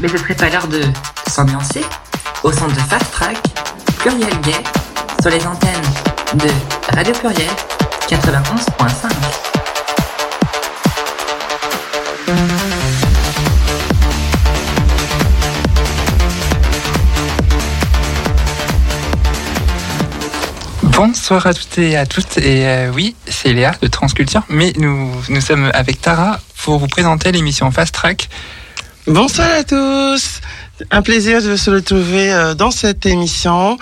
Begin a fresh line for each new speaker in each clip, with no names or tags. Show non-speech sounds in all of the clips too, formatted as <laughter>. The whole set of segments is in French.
Mais ce serait pas l'heure de s'ambiancer au centre de Fast Track, Pluriel Gay, sur les antennes de Radio Pluriel 91.5.
Bonsoir à toutes et à toutes. Et euh, oui, c'est Léa de Transculture, mais nous sommes avec Tara pour vous présenter l'émission Fast Track.
Bonsoir à tous. Un plaisir de se retrouver euh, dans cette émission.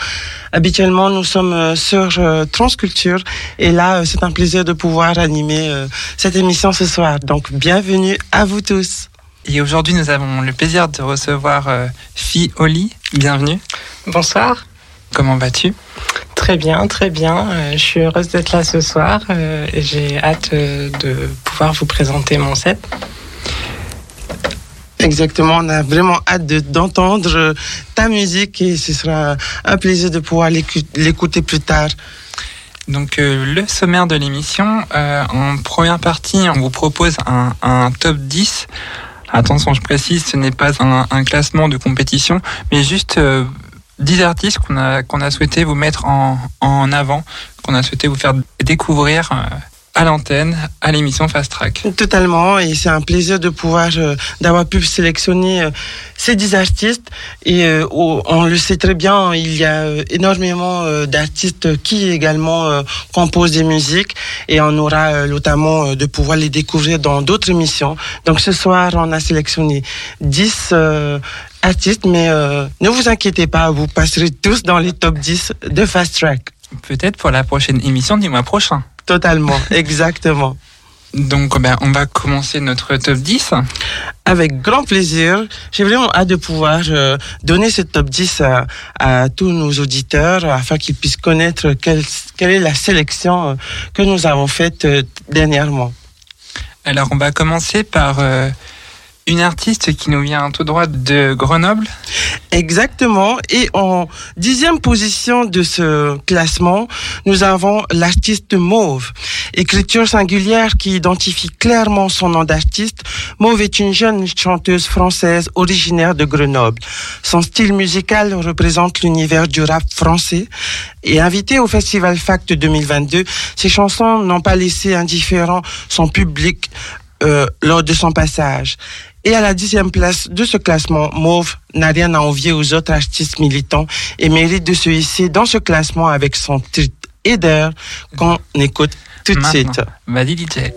Habituellement, nous sommes euh, sur Transculture et là, c'est un plaisir de pouvoir animer cette émission ce soir. Donc, bienvenue à vous tous.
Et aujourd'hui, nous avons le plaisir de recevoir Fi Oli. Bienvenue.
Bonsoir.
Comment vas-tu?
Très bien, très bien. Euh, je suis heureuse d'être là ce soir euh, et j'ai hâte euh, de pouvoir vous présenter mon set.
Exactement, on a vraiment hâte d'entendre ta musique et ce sera un plaisir de pouvoir l'écouter plus tard.
Donc le sommaire de l'émission, en première partie, on vous propose un, top 10. Attention, je précise, ce n'est pas un, classement de compétition, mais juste 10 artistes qu'on a, qu'on a souhaité vous mettre en, en avant, qu'on a souhaité vous faire découvrir euh, à l'antenne, à l'émission Fast Track.
Totalement, et c'est un plaisir de pouvoir, euh, d'avoir pu sélectionner euh, ces dix artistes. Et on le sait très bien, il y a énormément d'artistes qui également composent des musiques, et on aura notamment de pouvoir les découvrir dans d'autres émissions. Donc ce soir, on a sélectionné 10 artistes, mais euh, ne vous inquiétez pas, vous passerez tous dans les top 10 de Fast Track.
Peut-être pour la prochaine émission du mois prochain.
Totalement, <laughs> exactement.
Donc, ben, on va commencer notre top 10.
Avec grand plaisir. J'ai vraiment hâte de pouvoir euh, donner ce top 10 à, tous nos auditeurs afin qu'ils puissent connaître quelle, quelle, est la sélection euh, que nous avons faite dernièrement.
Alors, on va commencer par une artiste qui nous vient tout droit de Grenoble.
Exactement. Et en dixième position de ce classement, nous avons l'artiste Mauve. Écriture singulière qui identifie clairement son nom d'artiste. Mauve est une jeune chanteuse française originaire de Grenoble. Son style musical représente l'univers du rap français. Et invitée au Festival Fact 2022, ses chansons n'ont pas laissé indifférent son public euh, lors de son passage. Et à la dixième place de ce classement, Mauve n'a rien à envier aux autres artistes militants et mérite de se hisser dans ce classement avec son titre Eder qu'on écoute tout de suite.
Vas-y DJ.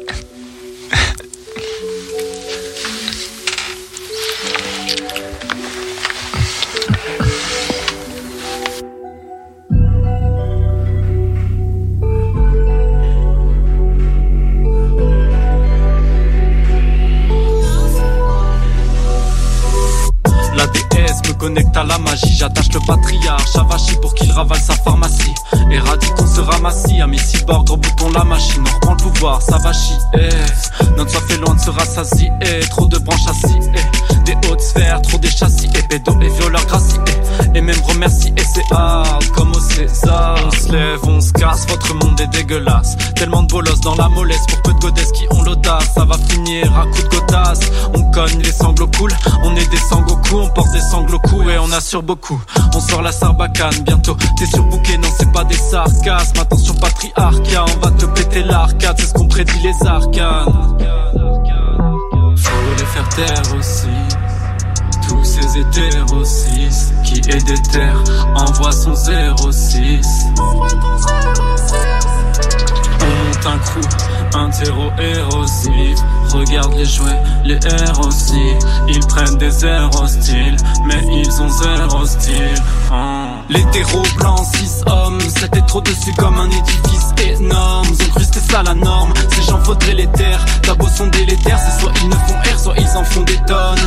Connecte à la magie, j'attache le patriarche Avachi pour qu'il ravale sa pharmacie. Éradique on se ramassie, à mes cyborgs, reboutons la machine. On reprend le pouvoir, ça va chier. Notre soif est loin de se rassasier. Trop de branches assis, des hautes sphères, trop des châssis Et pédos et violeurs gracie Et même remercie et c'est hard. Comme On se lève, on se casse, votre monde est dégueulasse. Tellement de bolos dans la mollesse pour peu de godesses qui ont l'audace. Ça va finir à coups de godasse. On cogne les sanglots cool, on est des Sangoku, on porte des sanglots cool et on assure beaucoup. On sort la sarbacane bientôt, t'es surbooké, non c'est pas des sarcasmes. Attention patriarcat, on va te péter l'arcade, c'est ce qu'on prédit les arcanes. Faut les faire taire aussi tous ces hétérosis qui est des terres envoie son 06 On monte un coup, un terreau érosif Regarde les jouets, les airs aussi Ils prennent des airs hostiles Mais ils ont zéro style. Hein. Terreaux blancs, 6 hommes. C'était trop dessus comme un édifice énorme. Ils ont cru c'était ça la norme. Ces gens vaudraient les terres. T'as beau délétères C'est soit ils ne font R, soit ils en font des tonnes.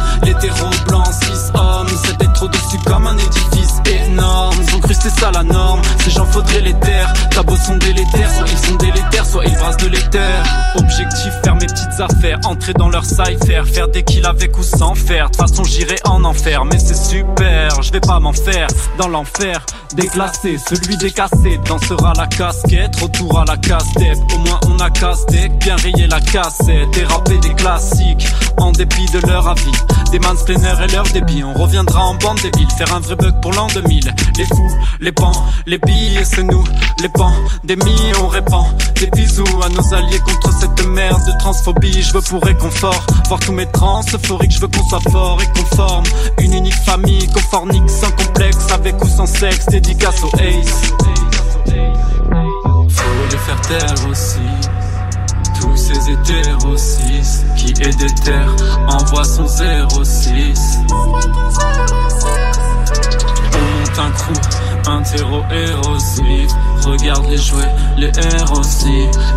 Terreaux blancs, 6 hommes. C'était trop dessus comme un édifice énorme. Ils ont cru c'était ça la norme. Ces gens vaudraient les terres. T'as beau délétères Soit ils sont délétères, soit ils brassent de l'éther. Objectif, faire mes petites affaires. Entrer dans leur cypher, faire des kills avec ou sans faire. De toute façon, j'irai en enfer, mais c'est super, je vais pas m'en faire. Dans l'enfer, déclassé, celui décassé dansera la casquette, retour à la casse-tête. Au moins on a casse-tête, bien rayé la cassette et rappé des classiques en dépit de leur avis. Des mansplainers et leur débit, on reviendra en bande débile, faire un vrai bug pour l'an 2000. Les fous, les pans, les billes, c'est nous, les pans, des millions on répand des bisous à nos alliés contre cette merde de transphobie. Je veux pour réconfort, voir tous mes trans euphoriques, je veux qu'on soit fort et conforme. Une unique famille, confornique, sans complexe, avec ou sans sexe, dédicace au Ace. Faut les faire taire aussi. Tous ces hétéros 6 qui est des terres envoie son 06. On monte un crew, un terreau érosif. Regarde les jouets, les airs.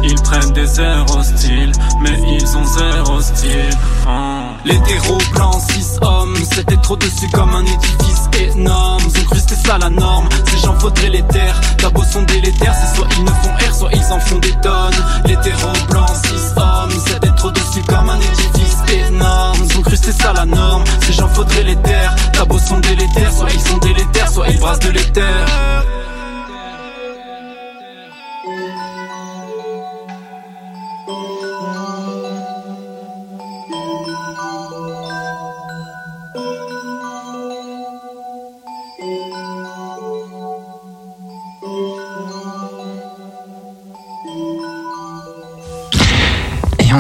Ils prennent des airs hostiles, mais ils ont zéro style. Oh. Terreaux blancs, 6 hommes, c'était trop dessus comme un édifice énorme. Ils ont cru ça la norme, ces gens faudrait les terres. D'abord sont délétères, c'est soit ils ne font R, soit ils en font des tonnes. Terreaux blancs, 6 hommes, c'était trop dessus comme un édifice énorme. Ils ont cru c'était ça la norme, ces gens faudrait les terres. D'abord sont délétères, soit ils sont délétères, soit ils brassent de l'éther.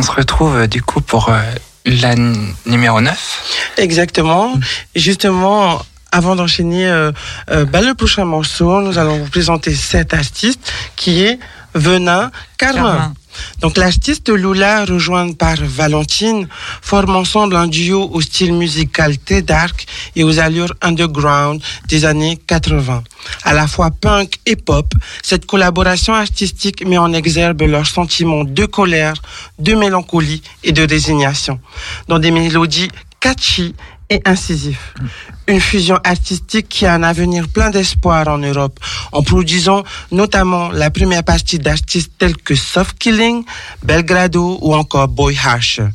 Se retrouve euh, du coup pour euh, la numéro 9.
Exactement. Et justement, avant d'enchaîner euh, euh, bah, le prochain morceau, nous allons vous présenter cet artiste qui est Venin Carmin. Donc l'artiste Lula, rejointe par Valentine, forment ensemble un duo au style musical très dark et aux allures underground des années 80. À la fois punk et pop, cette collaboration artistique met en exergue leurs sentiments de colère, de mélancolie et de résignation, dans des mélodies catchy et incisif. Une fusion artistique qui a un avenir plein d'espoir en Europe, en produisant notamment la première partie d'artistes tels que Soft Killing, Belgrado ou encore Boy Harsher.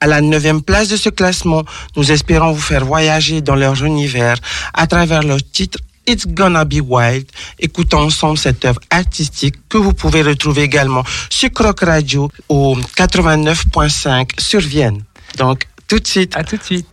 À la neuvième place de ce classement, nous espérons vous faire voyager dans leur univers à travers leur titre It's Gonna Be Wild. Écoutons ensemble cette œuvre artistique que vous pouvez retrouver également sur Croc Radio au 89.5 sur Vienne. Donc, tout de suite.
À tout de suite.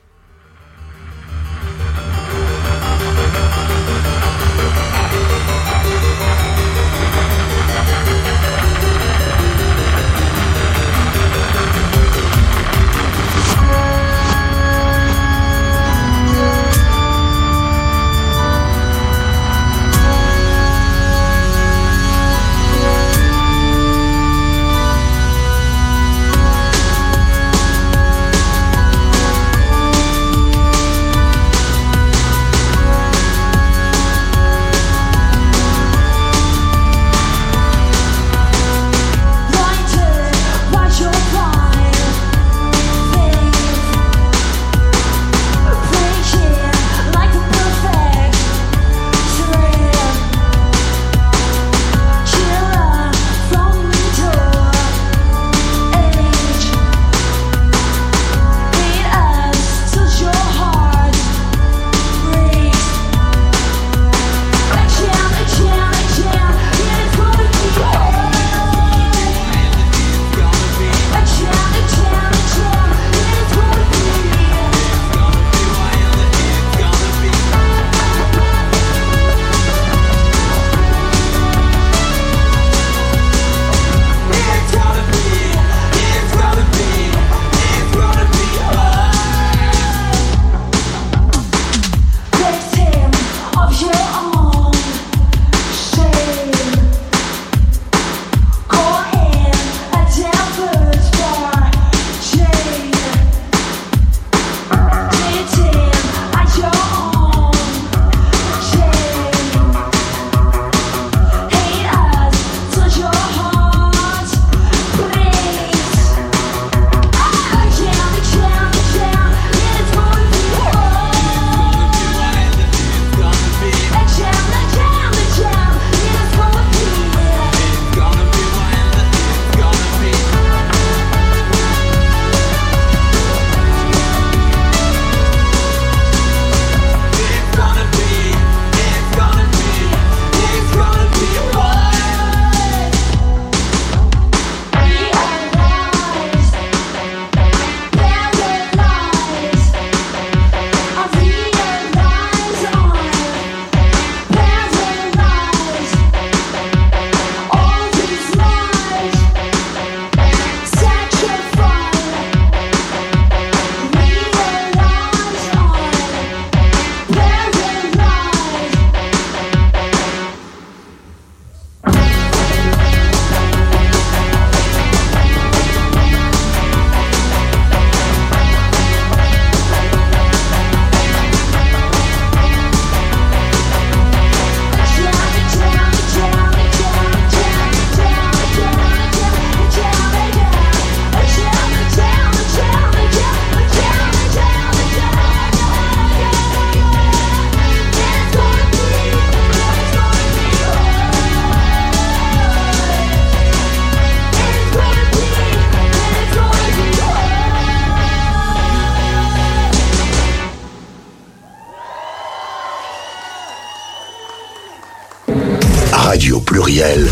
Radio Pluriel,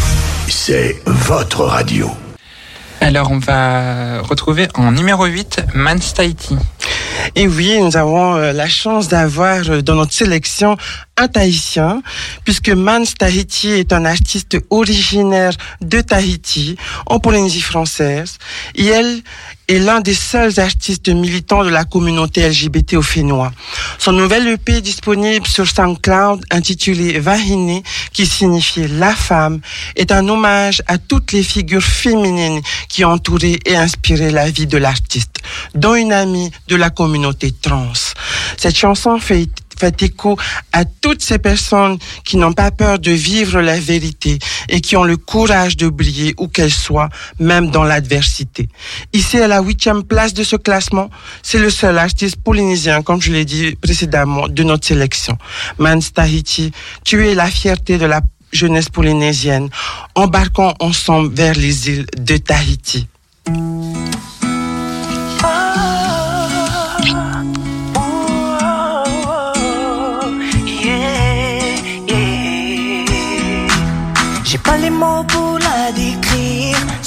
c'est votre radio.
Alors, on va retrouver en numéro 8 Mans Tahiti.
Et oui, nous avons euh, la chance d'avoir euh, dans notre sélection un Tahitien, puisque Mans Tahiti est un artiste originaire de Tahiti, en Polynésie française. Et elle est l'un des seuls artistes militants de la communauté LGBT au Fénois. Son nouvel EP disponible sur SoundCloud intitulé Vahine, qui signifie la femme, est un hommage à toutes les figures féminines qui ont entouré et inspiré la vie de l'artiste, dont une amie de la communauté trans. Cette chanson fait fait écho à toutes ces personnes qui n'ont pas peur de vivre la vérité et qui ont le courage de briller où qu'elles soient, même dans l'adversité. Ici, à la huitième place de ce classement, c'est le seul artiste polynésien, comme je l'ai dit précédemment, de notre sélection. Mans Tahiti, tu es la fierté de la jeunesse polynésienne. Embarquons ensemble vers les îles de Tahiti.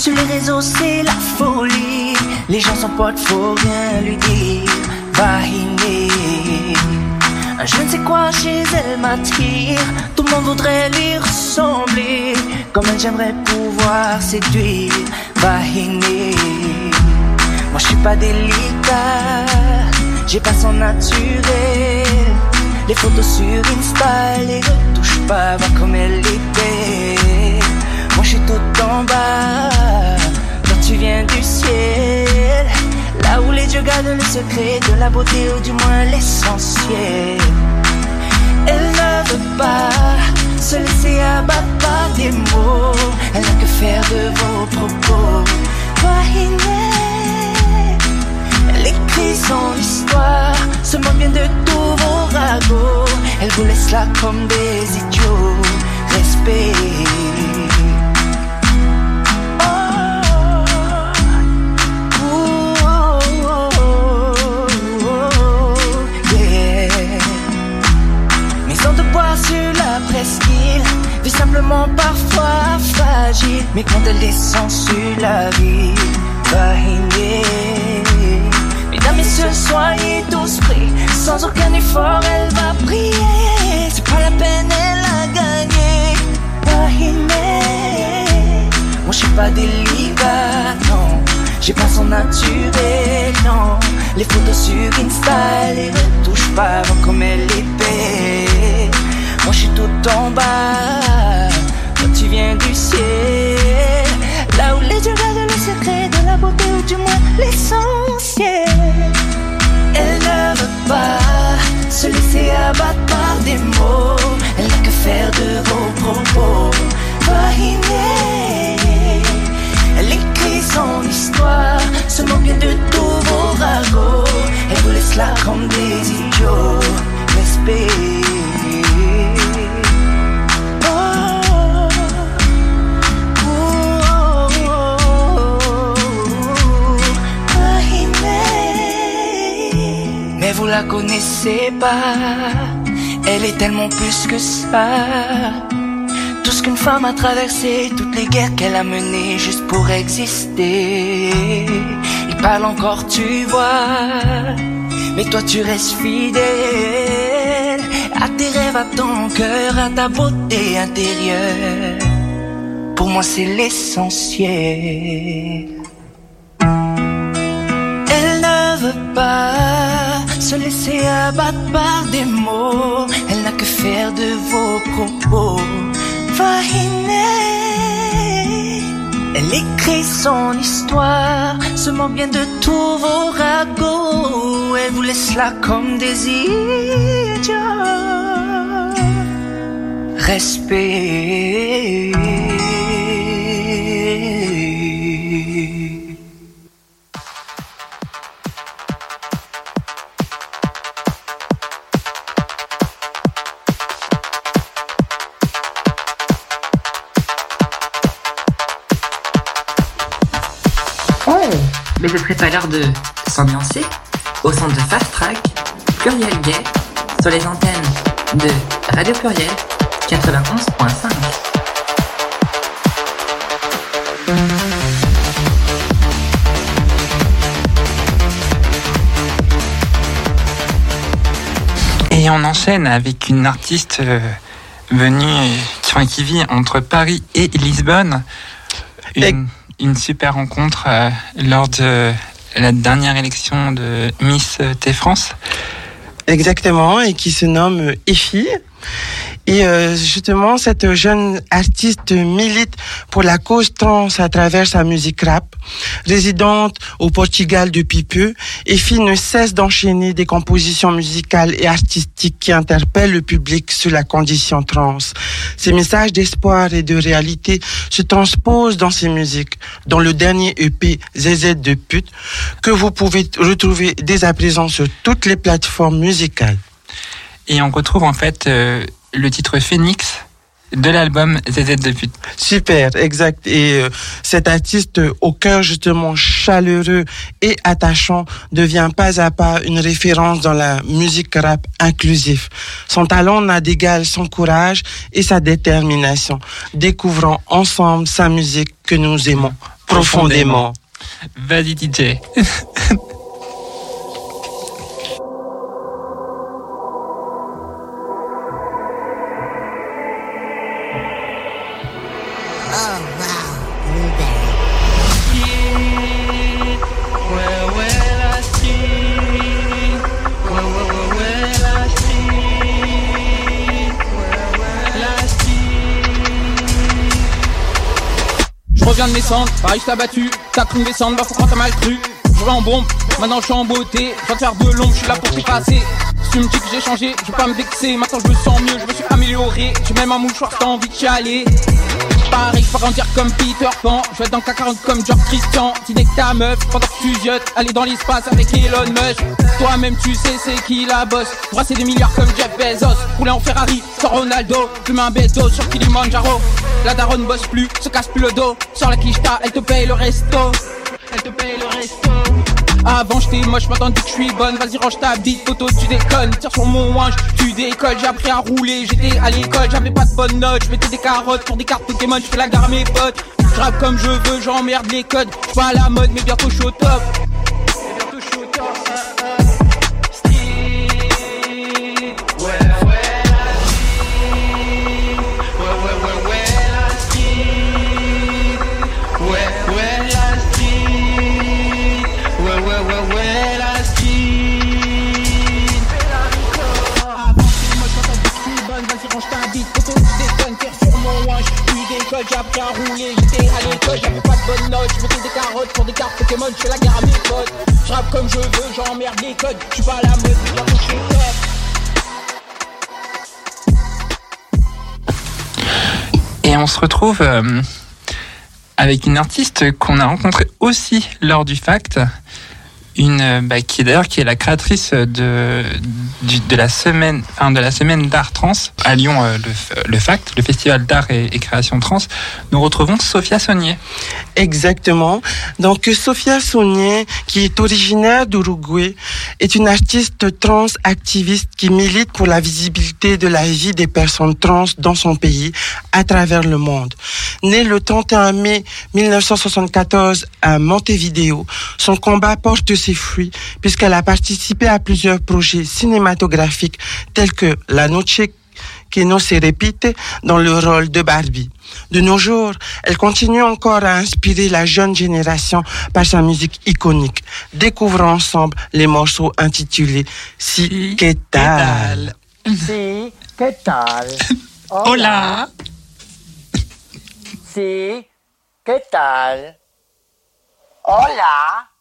Sur les réseaux, c'est la folie. Les gens sont potes, faut rien lui dire. Vahiné. Je ne sais quoi chez elle m'attire. Tout le monde voudrait lui ressembler. Comme elle, j'aimerais pouvoir séduire. Vahiné. Moi, je suis pas délicat. J'ai pas son naturel. Les photos sur Insta, les retouche pas, voir comme elle. Moi je suis tout en bas, quand tu viens du ciel. Là où les dieux gardent le secret de la beauté, ou du moins l'essentiel. Elle ne veut pas se laisser abattre par des mots. Elle n'a que faire de vos propos. Elle écrit son histoire, se moque bien de tous vos ragots. Elle vous laisse là comme des idiots. Respect. Simplement parfois fragile. Mais quand elle descend sur la ville, Vahiné. Mesdames, messieurs, soyez tous pris. Sans aucun effort, elle va prier. C'est pas la peine, elle a gagné. Vahiné. Moi, je suis pas délicat, non. J'ai pas son naturel, non. Les photos sur Insta, les retouche pas avant comme elle est. Moi, je suis tout en bas. Quand tu viens du ciel, là où les dieux gardent le secret de la beauté, ou du moins l'essentiel. Elle ne veut pas se laisser abattre par des mots. Elle n'a que faire de vos propos. Vahiné. Elle écrit son histoire, se moque de tous vos ragots. Elle vous laisse là comme des idiots. Respect. La connaissez pas, elle est tellement plus que ça. Tout ce qu'une femme a traversé, toutes les guerres qu'elle a menées juste pour exister. Il parle encore, tu vois, mais toi tu restes fidèle à tes rêves, à ton cœur, à ta beauté intérieure. Pour moi, c'est l'essentiel. Elle ne veut pas se laisser abattre par des mots. Elle n'a que faire de vos propos. Vahiné. Elle écrit son histoire, se moque bien de tous vos ragots. Elle vous laisse là comme des idiots. Respect.
à l'heure de s'ambiancer au centre de Fast Track, Pluriel Gay, sur les antennes de Radio Pluriel 91.5.
Et on enchaîne avec une artiste euh, venue euh, qui vit entre Paris et Lisbonne. Une, super rencontre euh, lors de la dernière élection de Miss T France.
Exactement, et qui se nomme Effie. Et euh, justement, cette jeune artiste milite pour la cause trans à travers sa musique rap. Résidente au Portugal depuis peu, Effie ne cesse d'enchaîner des compositions musicales et artistiques qui interpellent le public sur la condition trans. Ces messages d'espoir et de réalité se transposent dans ses musiques, dans le dernier EP ZZ de pute, que vous pouvez retrouver dès à présent sur toutes les plateformes musicales.
Et on retrouve en fait euh, le titre Phoenix de l'album ZZ de pute.
Super, exact. Et euh, cet artiste euh, au cœur justement chaleureux et attachant devient pas à pas une référence dans la musique rap inclusif. Son talent n'a d'égal son courage et sa détermination. Découvrons ensemble sa musique que nous aimons profondément.
Vas-y DJ. <laughs>
Je reviens de mes cendres, pareil je t'ai battu, t'as cru descendre, bah faut croire t'as mal cru. Je vais en bombe, maintenant je suis en beauté, je viens de faire de l'ombre, je suis là pour tout passer. Tu me dis que j'ai changé, je vais pas me vexer, maintenant je me sens mieux, je me suis amélioré, j'ai même un mouchoir, t'as envie de chialer. Je vais grandir comme Peter Pan, je vais être dans le K40 comme George Christian, dîner que ta meuf, pendant que tu ziotes, aller dans l'espace avec Elon Musk. Toi-même tu sais c'est qui la bosse, brasser des milliards comme Jeff Bezos, rouler en Ferrari, sans Ronaldo, fumer un bédo sur Kilimanjaro. La daronne bosse plus, se casse plus le dos, sur la quicheta, elle te paye le resto. Elle te paye le resto. Avant j'étais moche, maintenant dis que je suis bonne. Vas-y range ta bite, photo tu déconnes. Tire sur mon wange, tu décolles. J'ai appris à rouler, j'étais à l'école. J'avais pas de bonnes notes, je mettais des carottes Pour des cartes Pokémon, je fais la gare à mes potes. Je comme je veux, j'emmerde les codes. Je suis pas à la mode mais bientôt je suis au top
Et on se retrouve euh, avec une artiste qu'on a rencontrée aussi lors du Fact, une euh, bah, qui d'ailleurs qui est la créatrice de de la semaine enfin, de la semaine d'art trans à Lyon euh, le, le Fact, le festival d'art et, création trans. Nous retrouvons Sophia Saunier.
Exactement. Donc Sofia Saunier, qui est originaire d'Uruguay, est une artiste trans activiste qui milite pour la visibilité de la vie des personnes trans dans son pays à travers le monde. Née le 31 mai 1974 à Montevideo, son combat porte ses fruits puisqu'elle a participé à plusieurs projets cinématographiques tels que La Noche que no se repite dans le rôle de Barbie. De nos jours, elle continue encore à inspirer la jeune génération par sa musique iconique. Découvrons ensemble les morceaux intitulés Si, que tal?
Sí, ¿qué <laughs> tal?
Hola.
Sí, ¿qué tal? Hola.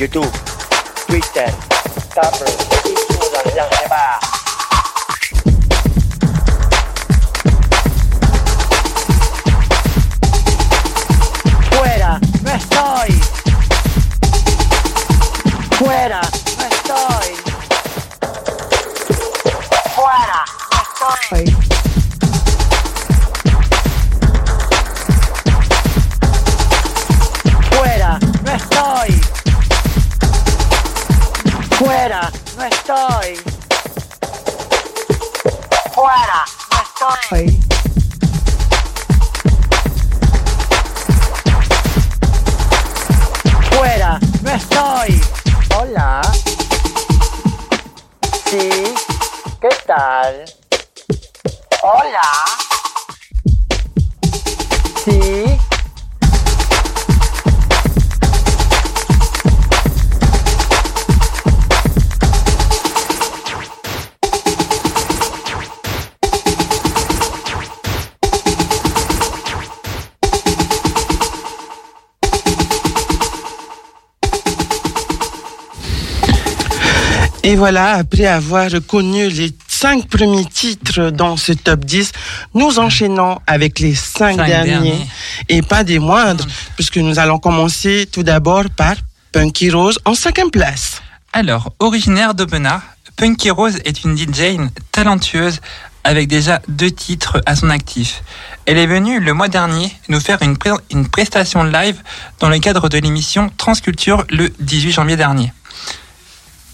Facebook, Instagram, Fuera, no estoy. Fuera, no estoy.
Et voilà, après avoir connu les cinq premiers titres dans ce top 10, nous enchaînons avec les cinq,
Cinq
derniers,
derniers.
et pas des moindres, puisque nous allons commencer tout d'abord par Punky Rose en cinquième place.
Alors, originaire d'Aubenas, Punky Rose est une DJ talentueuse avec déjà deux titres à son actif. Elle est venue le mois dernier nous faire une, pré- une prestation live dans le cadre de l'émission Transculture le 18 janvier dernier.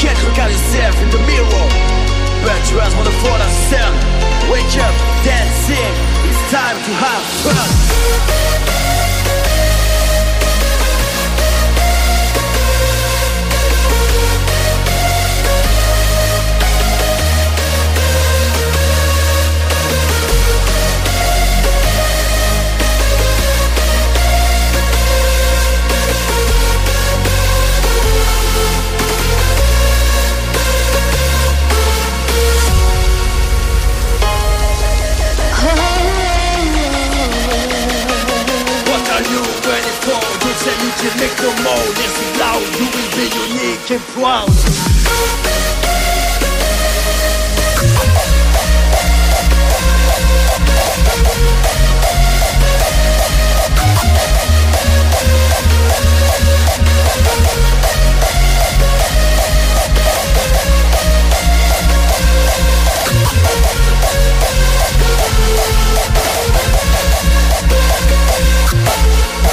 Can't look at yourself in the mirror, but you just wanna fall sun. Wake up, dancing, it's time to have fun. Don't say you can make no more. Listen loud, you will be unique and proud.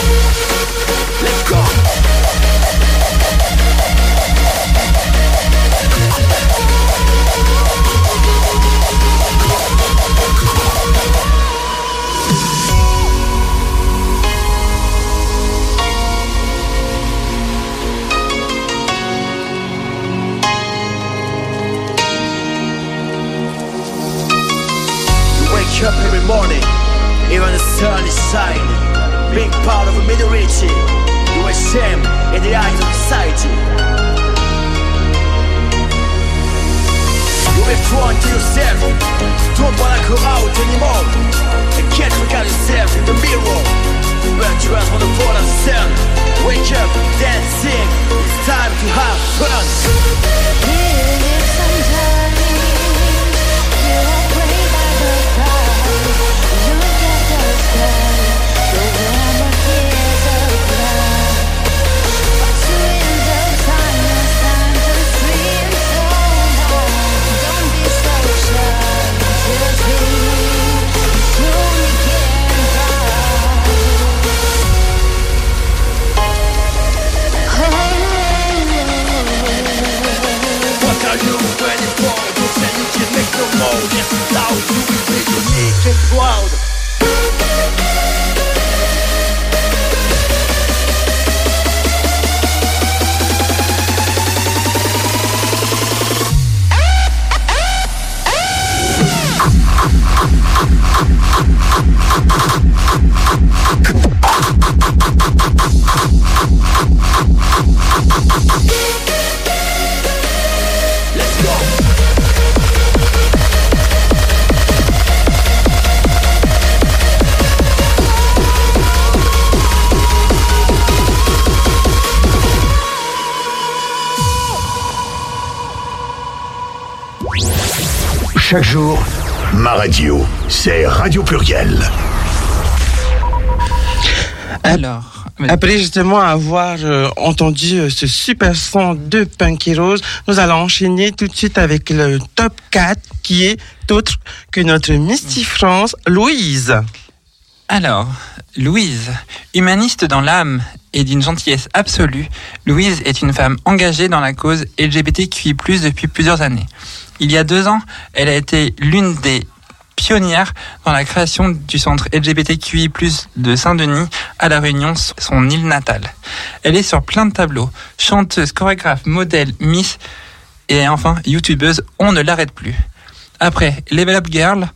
Let's wake up every morning, even the sun is shining. Being part of a minority, you are shame in the eyes of society. You be strong to yourself, don't wanna go out anymore. You can't look at yourself in the mirror, but you just wanna fall on sun. Wake up, dancing, it's time to have
Après justement avoir euh, entendu euh, ce super son de Punky Rose, nous allons enchaîner tout de suite avec le top 4 qui est autre que notre Misty France, Louise.
Alors, Louise, humaniste dans l'âme et d'une gentillesse absolue, Louise est une femme engagée dans la cause LGBTQI+, depuis plusieurs années. Il y a deux ans, elle a été l'une des pionnières dans la création du centre LGBTQI+, de Saint-Denis à La Réunion, son île natale. Elle est sur plein de tableaux, chanteuse, chorégraphe, modèle, miss, et enfin, youtubeuse, on ne l'arrête plus. Après Level Up Girl,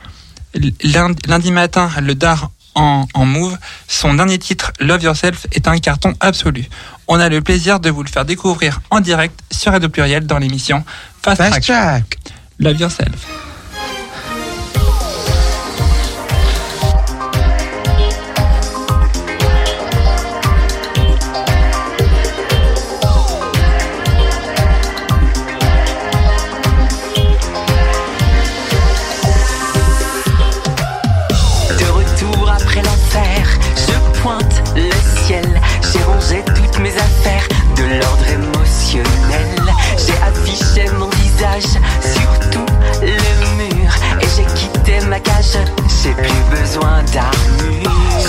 lundi, lundi matin, le DAR en, en move, son dernier titre, Love Yourself, est un carton absolu. On a le plaisir de vous le faire découvrir en direct sur Radio Pluriel dans l'émission Fast,
Fast
Track.
Track.
Love Yourself.
Affaires de l'ordre émotionnel. J'ai affiché mon visage sur tout le mur et j'ai quitté ma cage. J'ai plus besoin d'armure.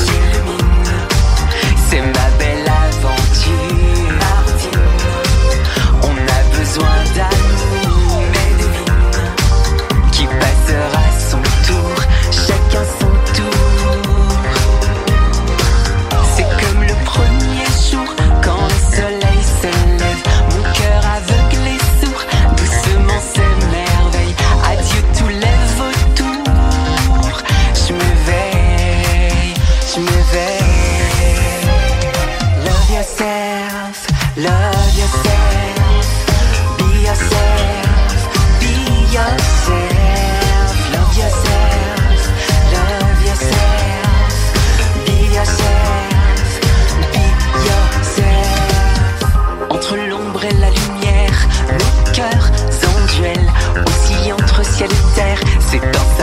C'est un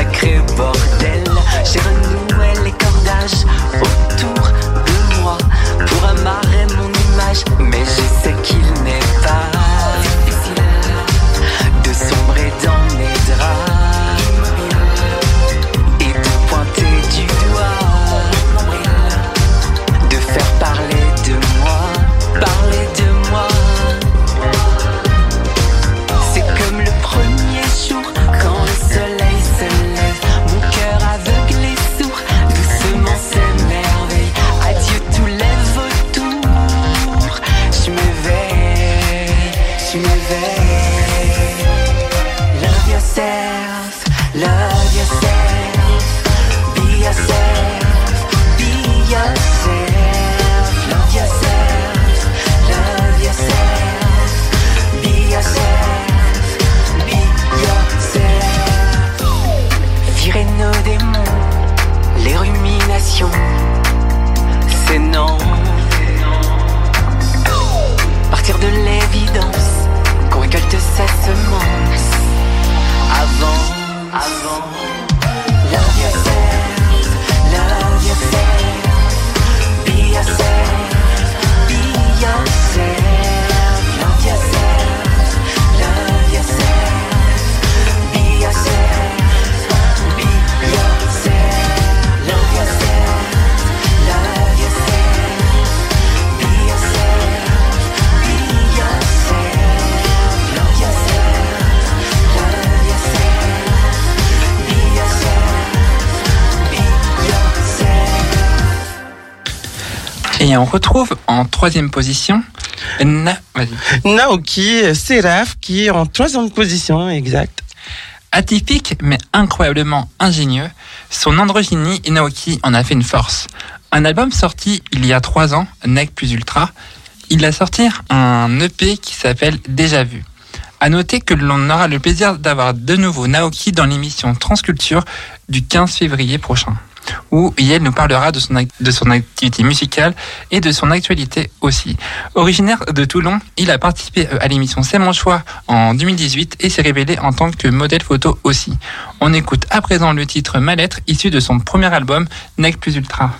on retrouve en troisième position Na-.
Naoki Seraph qui est en troisième position, exact.
Atypique mais incroyablement ingénieux, son androgynie et Naoki en a fait une force. Un album sorti il y a trois ans, Nec plus Ultra, il a sorti un EP qui s'appelle Déjà Vu. À noter que l'on aura le plaisir d'avoir de nouveau Naoki dans l'émission Transculture du 15 février prochain. Où Yael nous parlera de son, activité musicale et de son actualité aussi. Originaire de Toulon, il a participé euh, à l'émission C'est mon choix en 2018 et s'est révélé en tant que modèle photo aussi. On écoute à présent le titre Ma lettre issu de son premier album Nec plus ultra.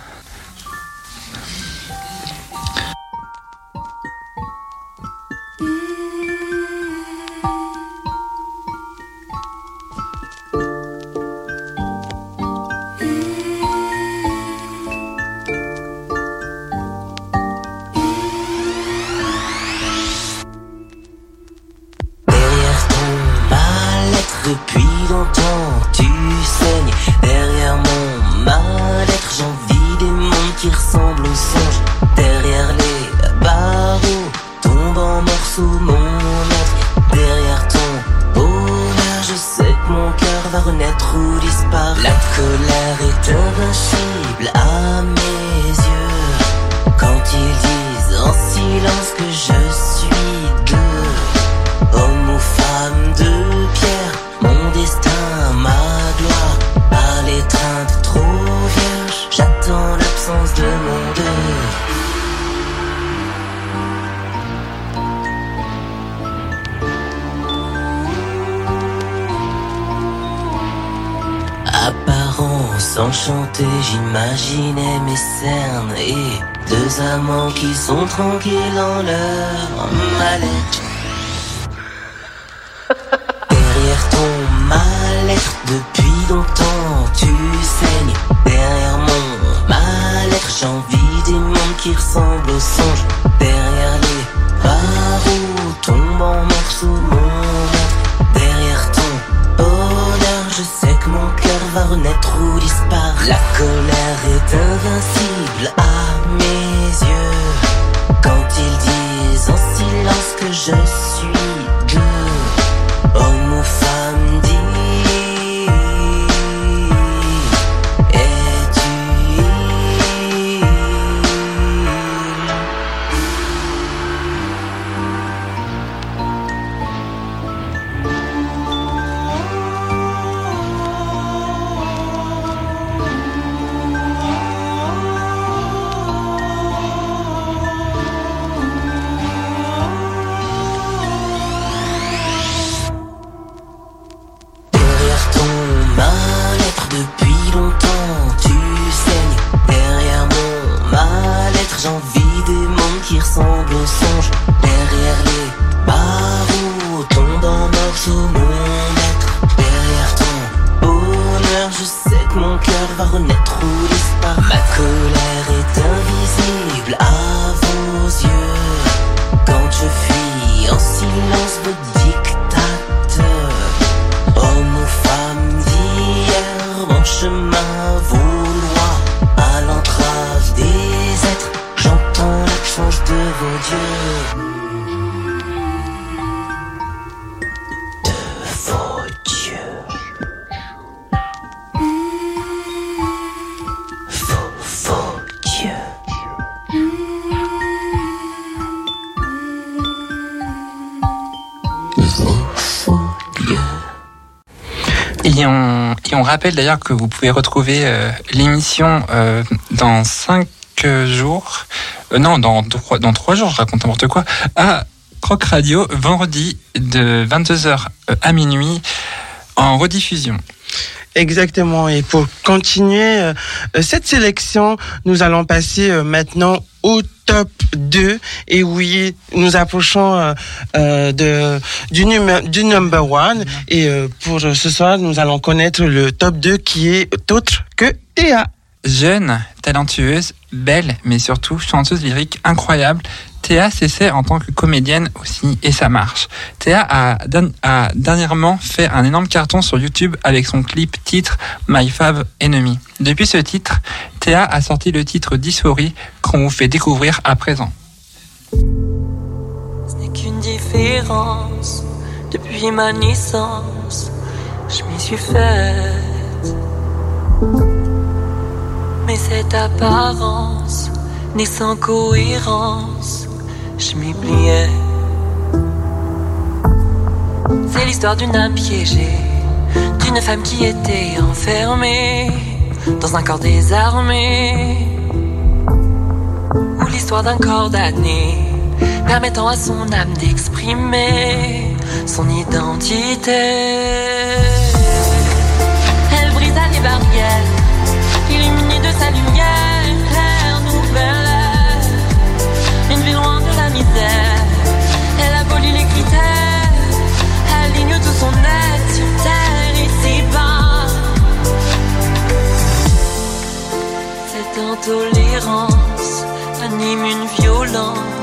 que je J'imaginais mes cernes et deux amants qui sont tranquilles en leur mal-être. <laughs> Derrière ton mal-être depuis longtemps tu saignes. Derrière mon mal-être j'envie des mondes qui ressemblent aux songes. Derrière les barreaux tombe en La colère invincible à mes yeux. Quand ils disent en silence que je suis
rappelle d'ailleurs que vous pouvez retrouver euh, l'émission euh, dans 5 jours. Euh, non, dans 3, dans 3 jours, je raconte n'importe quoi. À Croc Radio, vendredi de 22h à minuit en rediffusion.
Exactement. Et pour continuer cette sélection, nous allons passer maintenant au top 2. Et oui, nous approchons euh, euh, de, du, du number one. Et euh, pour ce soir, nous allons connaître le top 2 qui est autre que Théa.
Jeune, talentueuse, belle, mais surtout chanteuse lyrique incroyable, Théa s'essaie en tant que comédienne aussi et ça marche. Théa a, dernièrement fait un énorme carton sur YouTube avec son clip titre My Fave Enemy. Depuis ce titre, Théa a sorti le titre Dysphorie qu'on vous fait découvrir à présent.
Ce n'est qu'une différence depuis ma naissance. Je m'y suis faite. Mais cette apparence n'est sans cohérence je m'y pliais. C'est l'histoire d'une âme piégée, d'une femme qui était enfermée dans un corps désarmé. Ou l'histoire d'un corps damné permettant à son âme d'exprimer son identité. Une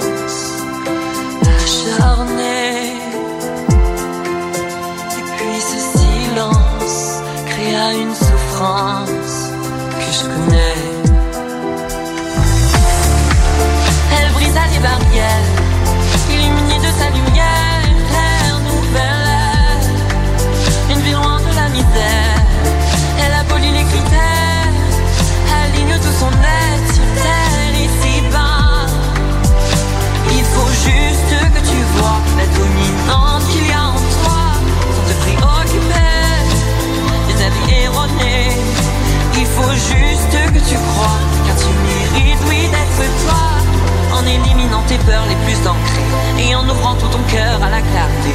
tu crois, car tu mérites, oui, d'être toi, en éliminant tes peurs les plus ancrées et en ouvrant tout ton cœur à la clarté.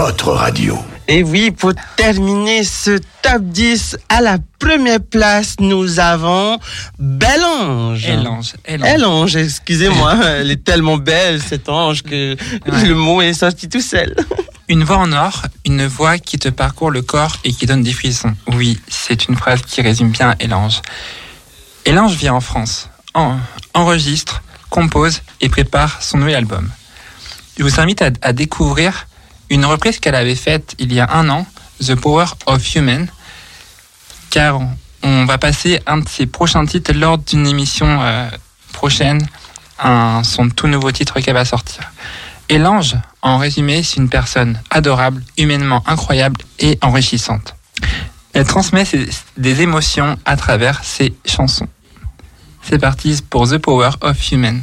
Votre radio.
Et oui, pour terminer ce top 10, à la première place, nous avons Belle Ange. Elle Ange, excusez-moi, <laughs> elle est tellement belle, cet ange, que le mot est sorti tout seul. <laughs>
Une voix en or, une voix qui te parcourt le corps et qui donne des frissons. Oui, c'est une phrase qui résume bien Elange. Elange vit en France, en- enregistre, compose et prépare son nouvel album. Je vous invite à, à découvrir une reprise qu'elle avait faite il y a un an, The Power of Human, car on, va passer un de ses prochains titres lors d'une émission euh, prochaine, son tout nouveau titre qu'elle va sortir. Et l'ange, en résumé, c'est une personne adorable, humainement incroyable et enrichissante. Elle transmet des émotions à travers ses chansons. C'est parti pour The Power of Human.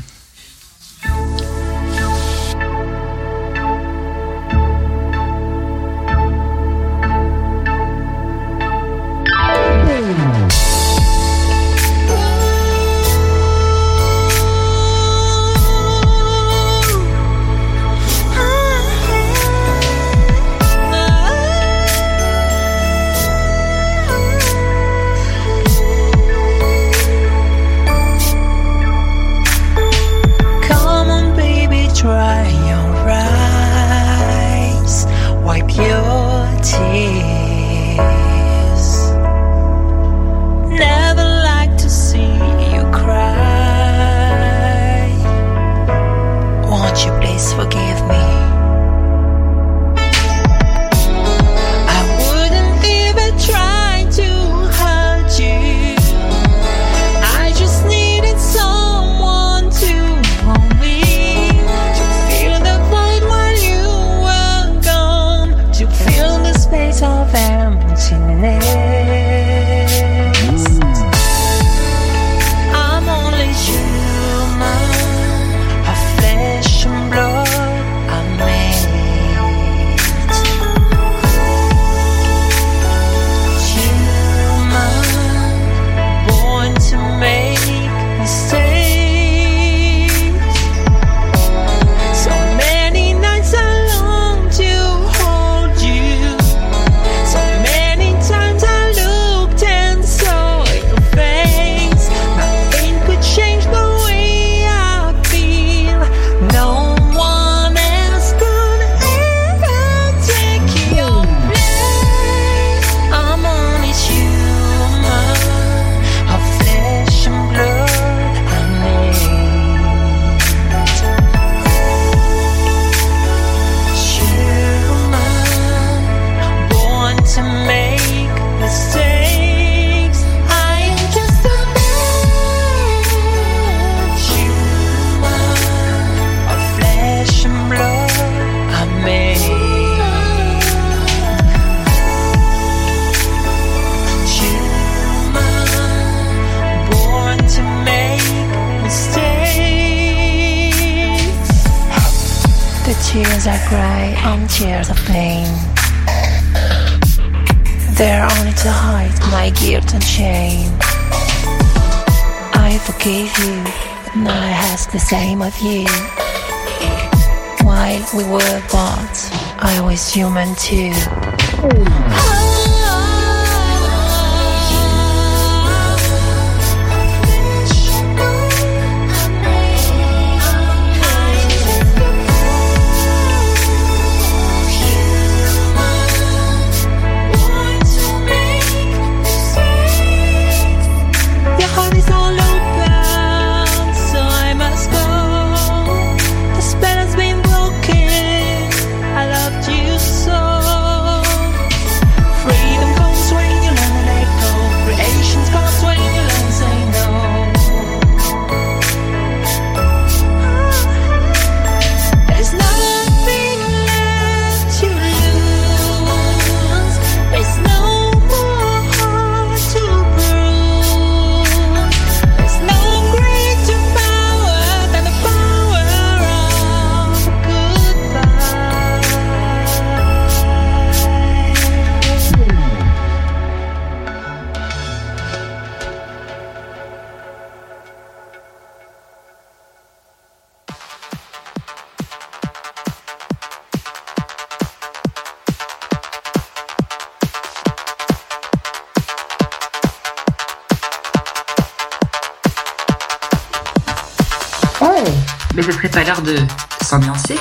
Mais ce serait pas l'heure de s'ambiancer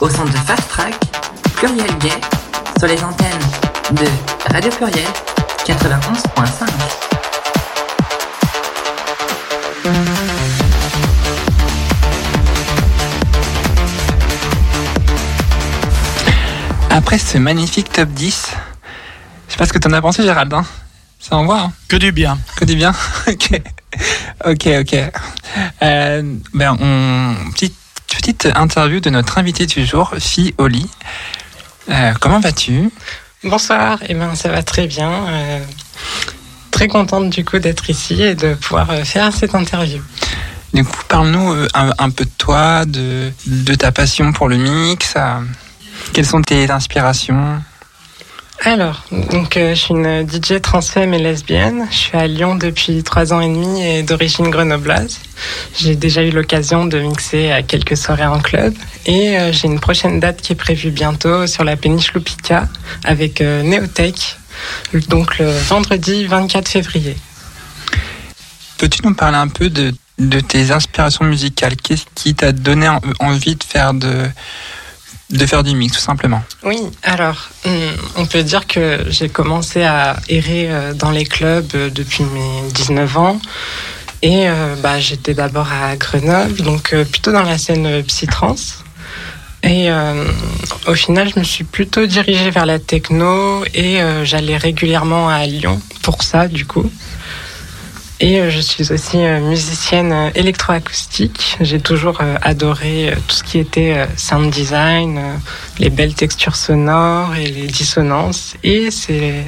au centre de Fast Track, Pluriel Gay, sur les antennes de Radio Pluriel 91.5.
Après ce magnifique top 10, je sais pas ce que t'en as pensé, Géraldin. Ça envoie hein
Que du bien.
Que du bien <laughs> Ok. Ok, ok. Euh, ben, on... petite, petite interview de notre invité du jour, Fille Oli. Euh, comment vas-tu?
Bonsoir, et ben ça va très bien. euh, très contente du coup d'être ici et de pouvoir euh, faire cette interview.
Du coup, parle-nous euh, un, un peu de toi, de, de ta passion pour le mix. euh, quelles sont tes inspirations?
Alors, donc euh, je suis une DJ transfemme et lesbienne. Je suis à Lyon depuis trois ans et demi et d'origine grenobloise. J'ai déjà eu l'occasion de mixer à quelques soirées en club et euh, j'ai une prochaine date qui est prévue bientôt sur la péniche Lupica avec euh, Neotech, donc le vendredi 24 février.
Peux-tu nous parler un peu de, de tes inspirations musicales? Qu'est-ce qui t'a donné en- envie de faire, de, de faire du mix, tout simplement
Oui, alors, hum, on peut dire que j'ai commencé à errer euh, dans les clubs euh, depuis mes 19 ans. Et euh, bah, j'étais d'abord à Grenoble, donc plutôt dans la scène psytrance. Et au final, je me suis plutôt dirigée vers la techno et j'allais régulièrement à Lyon pour ça, du coup. Et euh, je suis aussi euh, musicienne euh, électroacoustique. J'ai toujours adoré tout ce qui était sound design, les belles textures sonores et les dissonances. Et c'est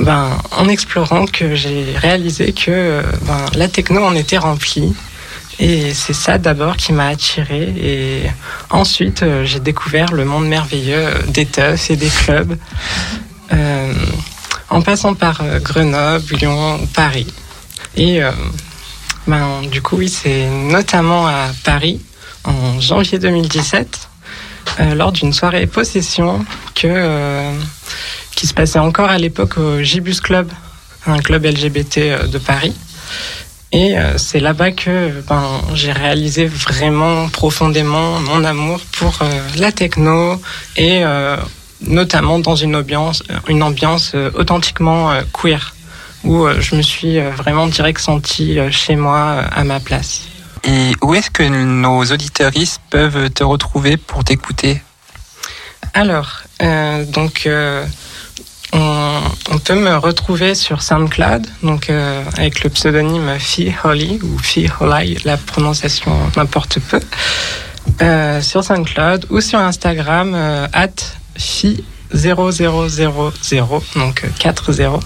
ben, en explorant que j'ai réalisé que ben, la techno en était remplie. Et c'est ça d'abord qui m'a attiré. Et ensuite, j'ai découvert le monde merveilleux des teufs et des clubs. En passant par Grenoble, Lyon, Paris. Et euh, ben, du coup, oui, c'est notamment à Paris, en janvier 2017, euh, lors d'une soirée possession, que, euh, qui se passait encore à l'époque au Gibus Club, un club LGBT de Paris. Et c'est là-bas que ben, j'ai réalisé vraiment profondément mon amour pour la techno et notamment dans une ambiance, une ambiance authentiquement queer, où euh, je me suis euh, vraiment direct sentie euh, chez moi, à ma place.
Et où est-ce que nos auditeuristes peuvent te retrouver pour t'écouter?
Alors, euh, donc, euh, on, on peut me retrouver sur SoundCloud, donc euh, avec le pseudonyme Fee Holly ou Fee Holly, la prononciation m'importe peu, sur SoundCloud ou sur Instagram at Fee 0000, donc euh, 4-0.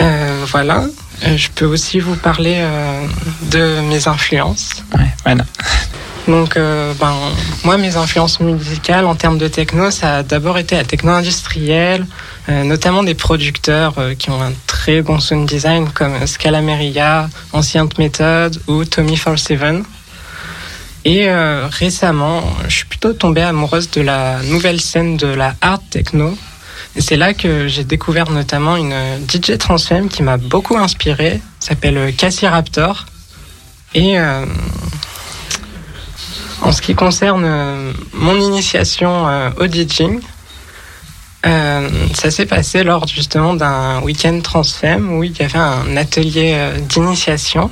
Euh, voilà. Euh, Je peux aussi vous parler euh, de mes influences.
Ouais, voilà.
Donc, euh, ben, moi, mes influences musicales en termes de techno, ça a d'abord été la techno industrielle, notamment des producteurs qui ont un très bon sound design comme Scalameria, Ancient Method ou Tommy 47. Et récemment, je suis plutôt tombée amoureuse de la nouvelle scène de la hard techno. Et c'est là que j'ai découvert notamment une DJ transfemme qui m'a beaucoup inspirée, s'appelle Cassie Raptor. Et euh, en ce qui concerne euh, mon initiation euh, au DJing, euh, ça s'est passé lors justement d'un week-end transfemme où il y avait un atelier euh, d'initiation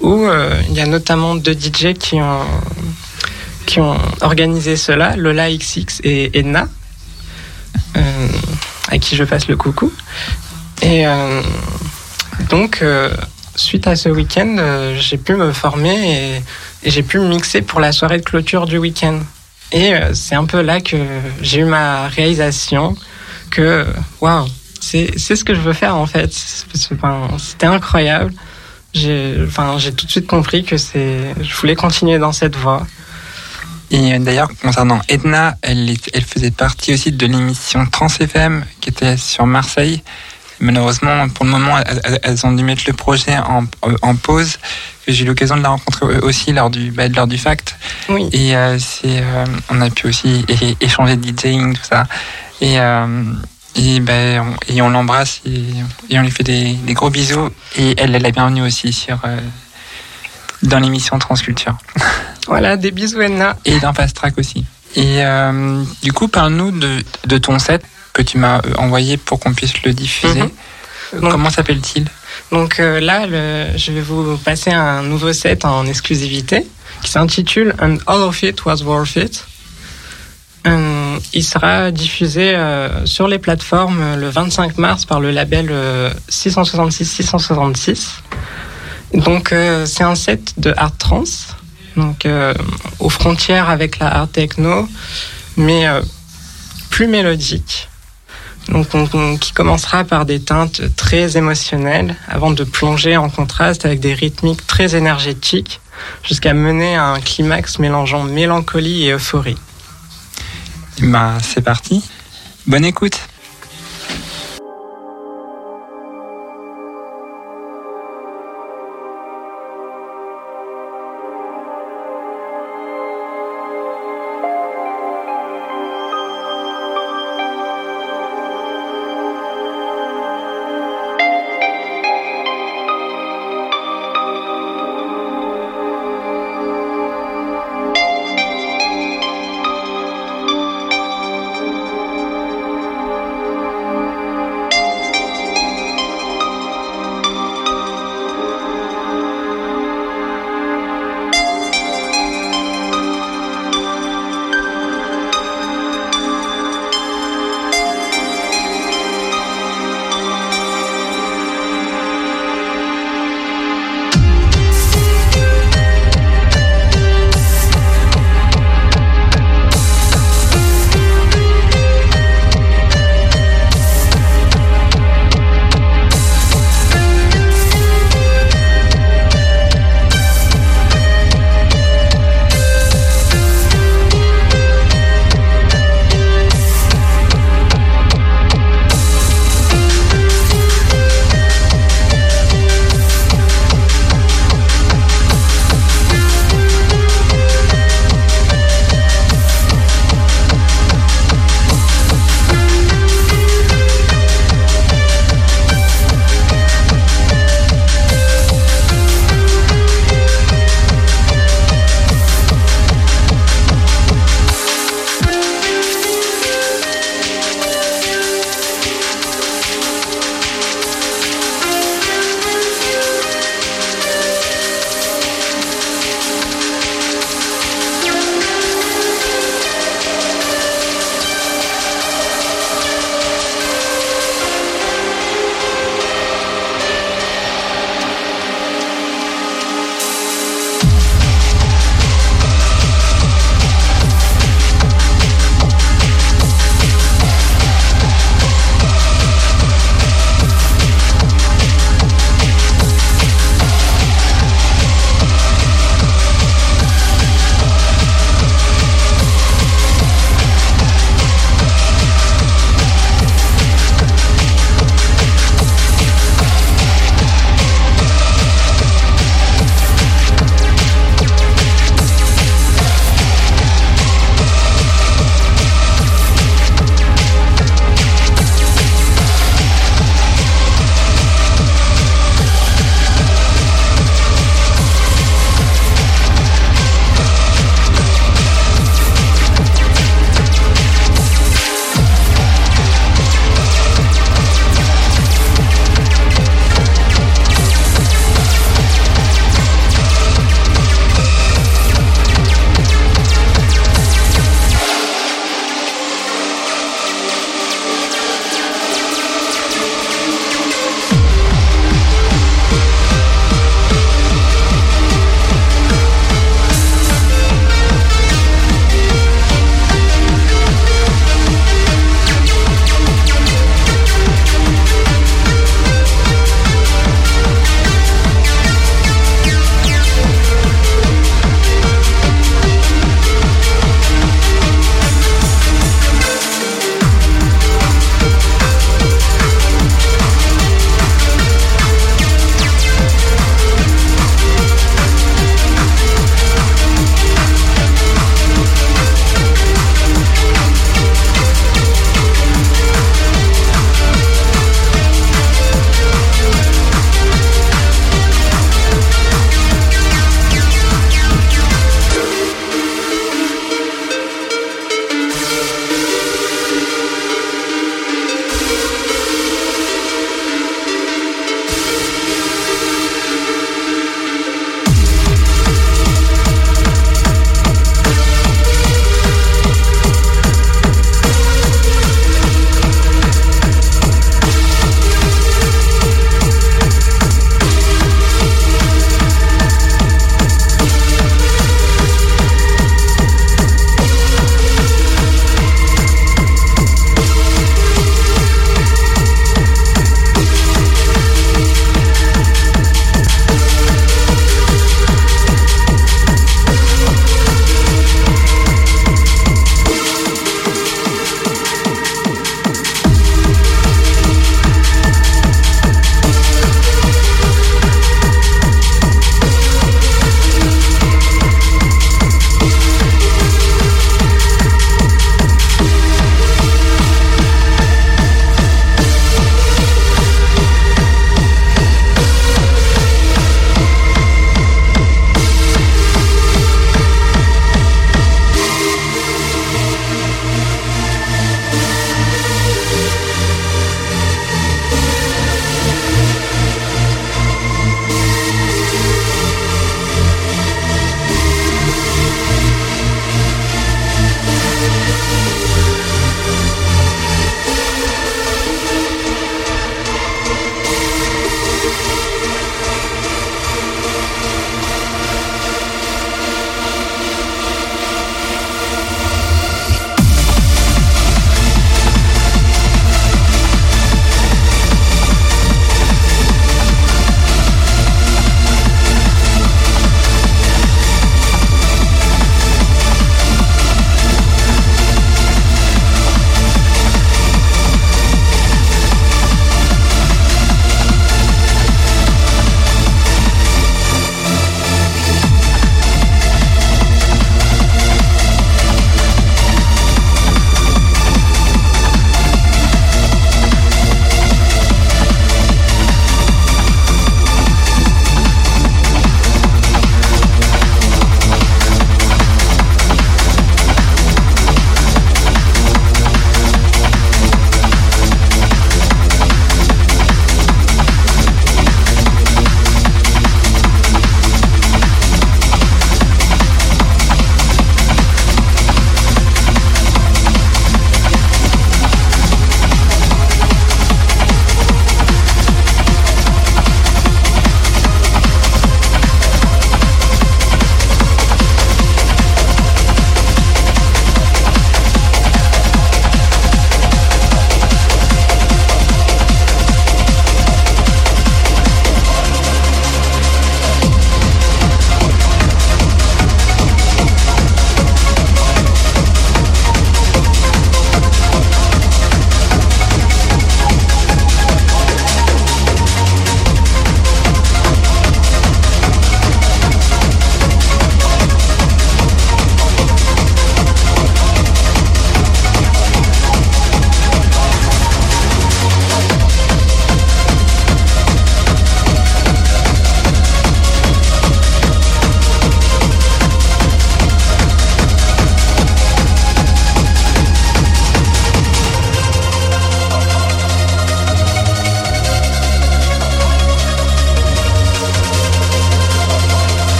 où euh, il y a notamment deux DJ qui ont, qui ont organisé cela, Lola XX et Edna, euh, à qui je passe le coucou. Et euh, donc, euh, suite à ce week-end, euh, j'ai pu me former et, j'ai pu mixer pour la soirée de clôture du week-end. Et euh, c'est un peu là que j'ai eu ma réalisation que, waouh, c'est ce que je veux faire en fait. C'était incroyable. J'ai tout de suite compris que je voulais continuer dans cette voie.
Et d'ailleurs, concernant Edna, elle, faisait partie aussi de l'émission Trans FM qui était sur Marseille. Malheureusement, pour le moment, elles, ont dû mettre le projet en, en pause. J'ai eu l'occasion de la rencontrer aussi lors du, bah, lors du FACT.
Oui.
Et euh, c'est, euh, on a pu aussi échanger de DJing, tout ça. Et, euh, et, ben, on, et on l'embrasse et, et on lui fait des, des gros bisous. Et elle est la bienvenue aussi sur, euh, dans l'émission Transculture. <laughs>
Voilà, des bisous Edna.
Et dans Fast Track aussi. Et euh, du coup, parle-nous de, de ton set que tu m'as euh, envoyé pour qu'on puisse le diffuser.
Mhm. Donc-
Comment s'appelle-t-il?
Donc euh, là, le- je vais vous passer un nouveau set en exclusivité qui s'intitule And All of It Was Worth It. Euh, il sera diffusé euh, sur les plateformes euh, le 25 mars par le label euh, 666-666. Donc euh, c'est un set de art trance, donc euh, aux frontières avec la art techno, mais euh, plus mélodique. Donc, on- on- qui commencera par des teintes très émotionnelles avant de plonger en contraste avec des rythmiques très énergétiques jusqu'à mener à un climax mélangeant mélancolie et euphorie.
Bah, c'est parti. Bonne écoute.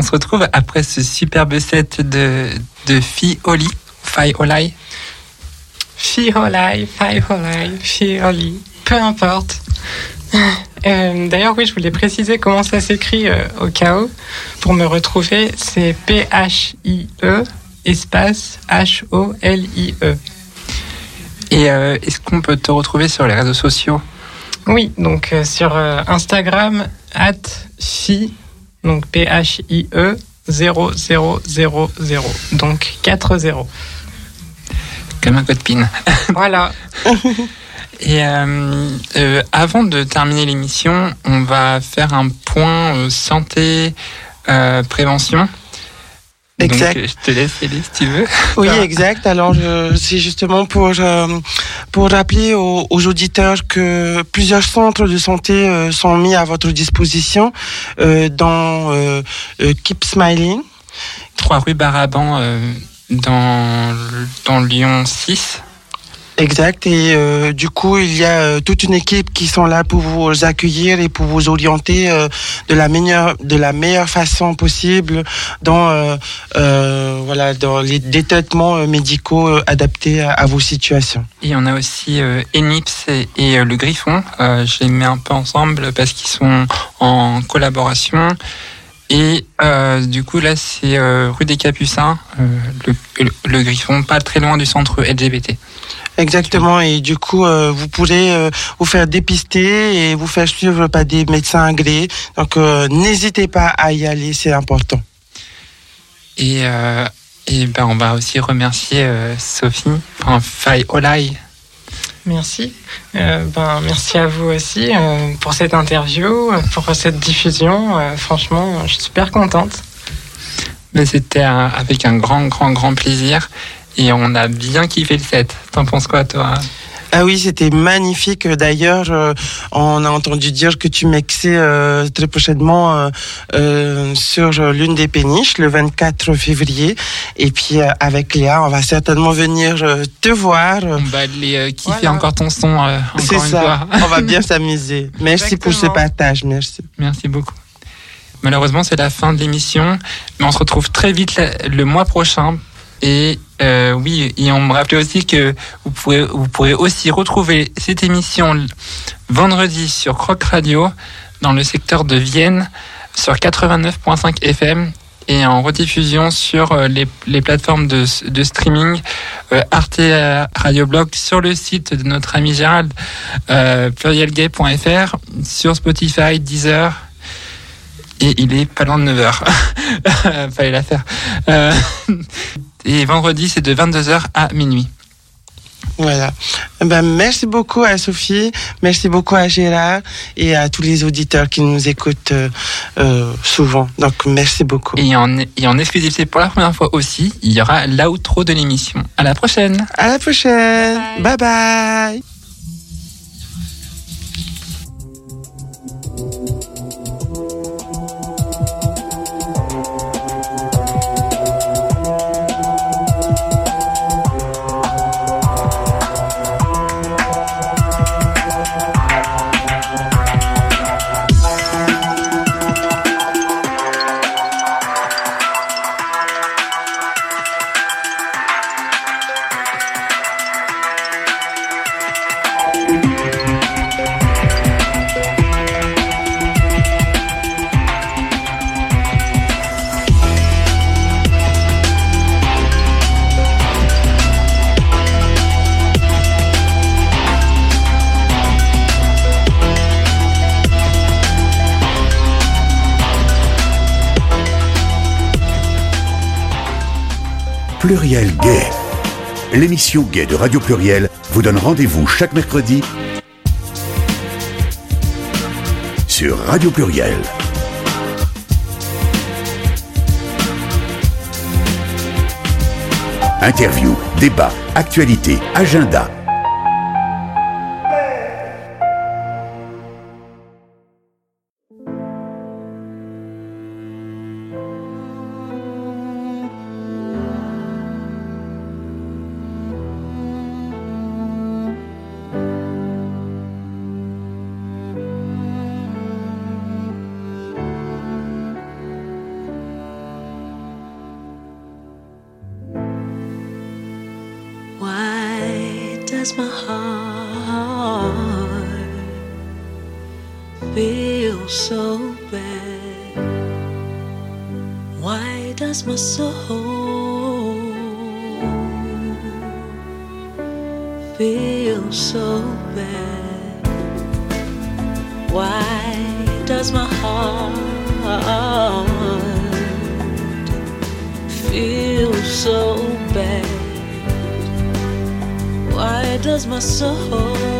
On se retrouve après ce superbe set de, de Fi Oli, Fi Olai.
Fiolai, Fiolai, Fioli, peu importe. Euh, D'ailleurs, oui, je voulais préciser comment ça s'écrit euh, au cas où. Pour me retrouver, c'est P-H-I-E espace H-O-L-I-E.
Et euh, est-ce qu'on peut te retrouver sur les réseaux sociaux?
Oui, donc sur Instagram, at donc P-H-I-E 0000, donc 4 0.
Comme un code PIN. <laughs> <laughs>
Voilà.
Et euh, euh, avant de terminer l'émission, on va faire un point euh, santé, prévention.
Exact.
Donc, euh, je te laisse aller si tu veux.
Oui, exact. Alors, c'est justement pour euh, pour rappeler aux, aux auditeurs que plusieurs centres de santé euh, sont mis à votre disposition dans Keep Smiling.
3 rue Baraban dans, dans Lyon 6.
Exact. Et euh, du coup, il y a euh, toute une équipe qui sont là pour vous accueillir et pour vous orienter euh, de la meilleure de la meilleure façon possible dans voilà dans les euh, médicaux adaptés à, vos situations.
Et on a aussi Enips et, le Griffon. Je les mets un peu ensemble parce qu'ils sont en collaboration. Et du coup, là, c'est rue des Capucins, le Griffon, pas très loin du centre LGBT.
Exactement. Et du coup, euh, vous pourrez euh, vous faire dépister et vous faire suivre par des médecins agréés. Donc, euh, n'hésitez pas à y aller, c'est important.
Et, euh, et ben, on va aussi remercier euh, Sophie, enfin, Faye Olai.
Merci. Euh, ben, merci à vous aussi euh, pour cette interview, pour cette diffusion. Euh, franchement, je suis super contente.
Mais c'était avec un grand, grand, grand plaisir. Et on a bien kiffé le set. T'en penses quoi, toi?
Ah oui, c'était magnifique. D'ailleurs, euh, on a entendu dire que tu mixais euh, très prochainement euh, sur l'une des péniches, le 24 février. Et puis, avec Léa, on va certainement venir te voir.
On va aller kiffer encore ton son,
C'est ça.
fois.
on va bien s'amuser. <laughs> Merci pour ce partage. Merci.
Merci beaucoup. Malheureusement, c'est la fin de l'émission, mais on se retrouve très vite le mois prochain. Et euh, oui, et on me rappelait aussi que vous pourrez, vous pourrez aussi retrouver cette émission vendredi sur Croc Radio dans le secteur de Vienne sur 89.5 FM et en rediffusion sur euh, les, les plateformes de, de streaming euh, Arte Radio Blog sur le site de notre ami Gérald euh, plurielgay.fr sur Spotify, Deezer et il est pas loin de 9h. <laughs> Fallait la faire. Euh, <laughs> et vendredi, c'est de 22h à minuit.
Voilà. Eh Ben, merci beaucoup à Sophie, merci beaucoup à Gérard et à tous les auditeurs qui nous écoutent euh, euh, souvent. Donc, merci beaucoup.
Et en, et en exclusivité pour la première fois aussi, il y aura l'outro de l'émission. À la prochaine.
À la prochaine. bye. bye.
Gay. L'émission Gay de Radio Pluriel vous donne rendez-vous chaque mercredi sur Radio Pluriel. Interview, débat, actualité, agenda.
Does my soul